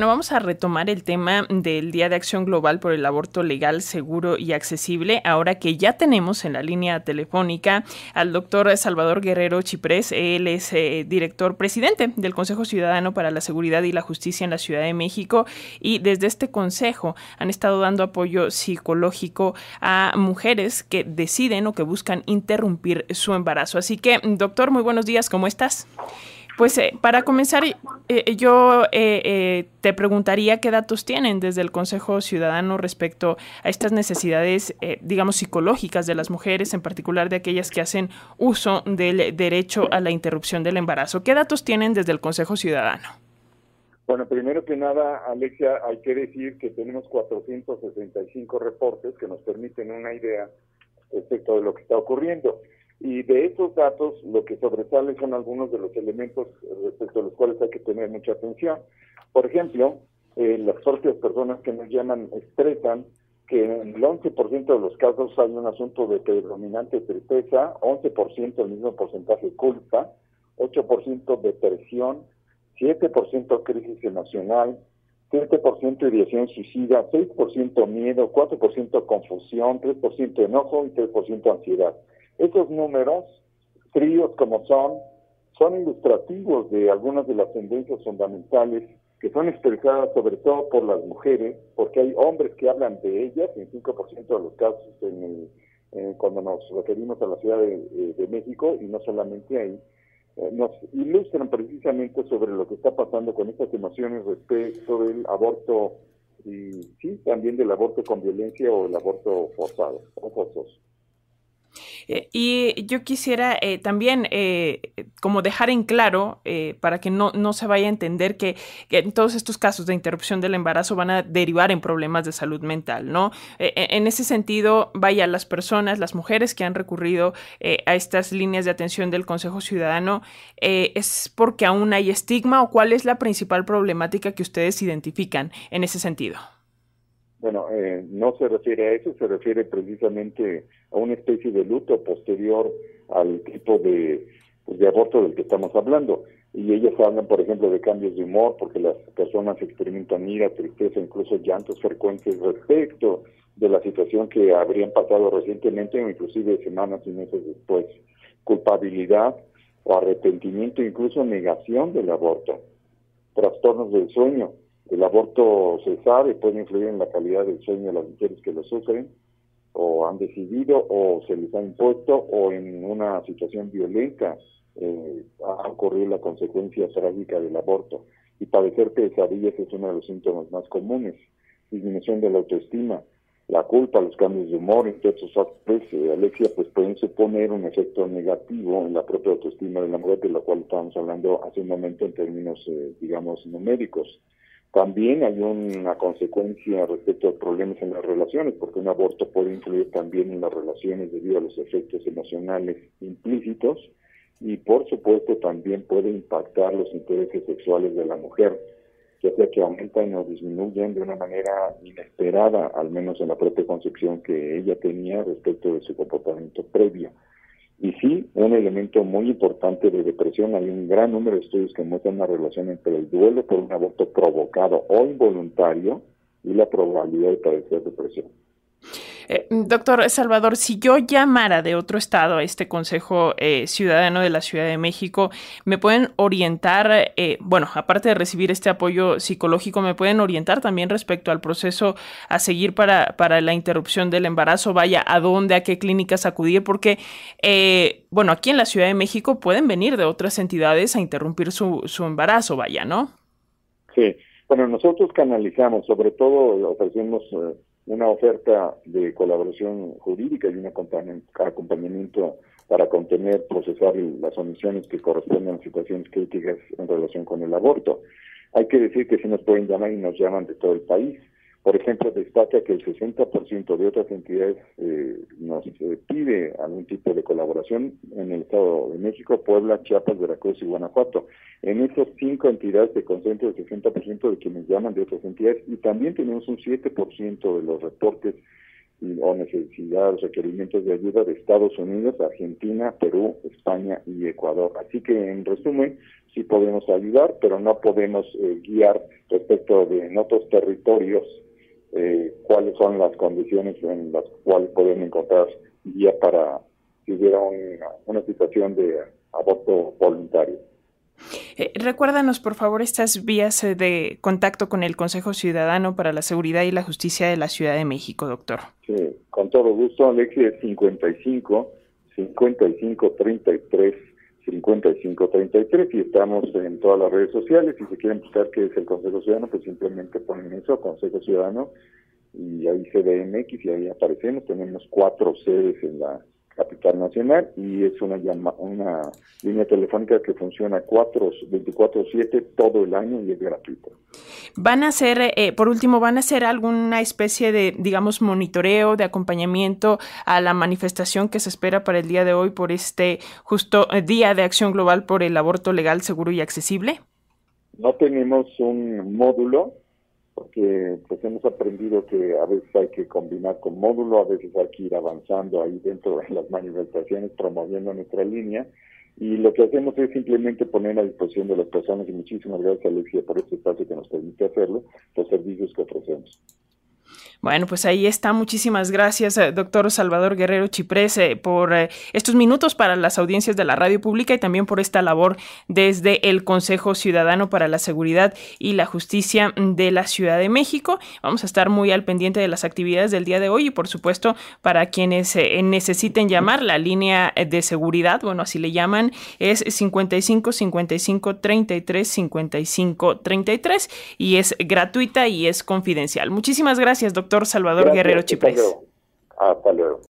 Bueno, vamos a retomar el tema del Día de Acción Global por el Aborto Legal, Seguro y Accesible, ahora que ya tenemos en la línea telefónica al doctor Salvador Guerrero Chiprés. Él es eh, director presidente del Consejo Ciudadano para la Seguridad y la Justicia en la Ciudad de México y desde este consejo han estado dando apoyo psicológico a mujeres que deciden o que buscan interrumpir su embarazo. Así que, doctor, muy buenos días, ¿cómo estás? Pues eh, para comenzar, eh, eh, yo te preguntaría qué datos tienen desde el Consejo Ciudadano respecto a estas necesidades, digamos, psicológicas de las mujeres, en particular de aquellas que hacen uso del derecho a la interrupción del embarazo. ¿Qué datos tienen desde el Consejo Ciudadano? Bueno, primero que nada, Alexia, hay que decir que tenemos 465 reportes que nos permiten una idea respecto de lo que está ocurriendo. Y de esos datos, lo que sobresale son algunos de los elementos respecto a los cuales hay que tener mucha atención. Por ejemplo, eh, las propias personas que nos llaman expresan que en el 11% de los casos hay un asunto de predominante tristeza, 11% el mismo porcentaje culpa, 8% depresión, 7% crisis emocional, 7% ideación suicida, 6% miedo, 4% confusión, 3% enojo y 3% ansiedad. Esos números, fríos como son, son ilustrativos de algunas de las tendencias fundamentales que son expresadas sobre todo por las mujeres, porque hay hombres que hablan de ellas, en 5% de los casos en cuando nos referimos a la Ciudad de, México, y no solamente ahí, eh, nos ilustran precisamente sobre lo que está pasando con estas emociones respecto del aborto y sí, también del aborto con violencia o el aborto forzado o forzoso. Eh, y yo quisiera eh, también eh, como dejar en claro, para que no, no, se vaya a entender que, en todos estos casos de interrupción del embarazo van a derivar en problemas de salud mental, ¿no? en ese sentido, vaya, las personas, las mujeres que han recurrido a estas líneas de atención del Consejo Ciudadano, ¿es porque aún hay estigma o cuál es la principal problemática que ustedes identifican en ese sentido? Bueno, eh, no se refiere a eso, se refiere precisamente a una especie de luto posterior al tipo de, pues, de aborto del que estamos hablando. Y ellas hablan, por ejemplo, de cambios de humor, porque las personas experimentan ira, tristeza, incluso llantos frecuentes respecto de la situación que habrían pasado recientemente o inclusive semanas y meses después. Culpabilidad o arrepentimiento, incluso negación del aborto. Trastornos del sueño, el aborto se sabe puede influir en la calidad del sueño de las mujeres que lo sufren o han decidido o se les ha impuesto o en una situación violenta eh, ha ocurrido la consecuencia trágica del aborto. Y padecer pesadillas es uno de los síntomas más comunes. Disminución de la autoestima, la culpa, los cambios de humor, entre otros factores, eh, Alexia, pues pueden suponer un efecto negativo en la propia autoestima de la mujer, de lo cual estábamos hablando hace un momento en términos, eh, digamos, numéricos. También hay una consecuencia respecto a problemas en las relaciones, porque un aborto puede influir también en las relaciones debido a los efectos emocionales implícitos y por supuesto también puede impactar los intereses sexuales de la mujer, ya sea que aumentan o disminuyen de una manera inesperada, al menos en la propia concepción que ella tenía respecto de su comportamiento previo. Y sí, un elemento muy importante de depresión, hay un gran número de estudios que muestran una relación entre el duelo por un aborto provocado o involuntario y la probabilidad de padecer depresión. Eh, doctor Salvador, si yo llamara de otro estado a este Consejo eh, Ciudadano de la Ciudad de México, ¿me pueden orientar, eh, bueno, aparte de recibir este apoyo psicológico, me pueden orientar también respecto al proceso a seguir para, para la interrupción del embarazo? Vaya, ¿a dónde, a qué clínicas acudir? Porque, bueno, aquí en la Ciudad de México pueden venir de otras entidades a interrumpir su, su embarazo, vaya, ¿no? Sí. Bueno, nosotros canalizamos, sobre todo ofrecemos una oferta de colaboración jurídica y un acompañamiento para contener, procesar las omisiones que corresponden a situaciones críticas en relación con el aborto. Hay que decir que si nos pueden llamar y nos llaman de todo el país. Por ejemplo, destaca que el 60% de otras entidades eh, nos eh, pide algún tipo de colaboración en el Estado de México, Puebla, Chiapas, Veracruz y Guanajuato. En esas cinco entidades se concentra el 60% de quienes llaman de otras entidades y también tenemos un 7% de los reportes o necesidades, requerimientos de ayuda de Estados Unidos, Argentina, Perú, España y Ecuador. Así que, en resumen, sí podemos ayudar, pero no podemos eh, guiar respecto de en otros territorios eh, cuáles son las condiciones en las cuales podemos encontrar guía para si hubiera una, situación de aborto voluntario. Eh, recuérdanos, por favor, estas vías de contacto con el Consejo Ciudadano para la Seguridad y la Justicia de la Ciudad de México, doctor. Sí, con todo gusto, Alexia, es 55 55 33 5533 y estamos en todas las redes sociales. Si se quieren buscar qué es el Consejo Ciudadano, pues simplemente ponen eso, Consejo Ciudadano, y ahí CDMX y ahí aparecemos. Tenemos cuatro sedes en la capital nacional y es una llama, una línea telefónica que funciona 24/7 todo el año y es gratuita. Van a hacer, eh, por último, van a hacer alguna especie de, digamos, monitoreo, de acompañamiento a la manifestación que se espera para el día de hoy por este justo eh, Día de Acción Global por el Aborto Legal, Seguro y Accesible. No tenemos un módulo porque pues hemos aprendido que a veces hay que combinar con módulo, a veces hay que ir avanzando ahí dentro de las manifestaciones, promoviendo nuestra línea, y lo que hacemos es simplemente poner a disposición de las personas, y muchísimas gracias Alexia por este espacio que nos permite hacerlo, los servicios que ofrecemos. Bueno, pues ahí está. Muchísimas gracias, eh, doctor Salvador Guerrero Chiprés, eh, por eh, estos minutos para las audiencias de la radio pública y también por esta labor desde el Consejo Ciudadano para la Seguridad y la Justicia de la Ciudad de México. Vamos a estar muy al pendiente de las actividades del día de hoy y, por supuesto, para quienes necesiten llamar la línea de seguridad, bueno, así le llaman, es 55 55 33 55 33 y es gratuita y es confidencial. Muchísimas gracias, doctor doctor Salvador Guerrero Chiprés. Hasta luego.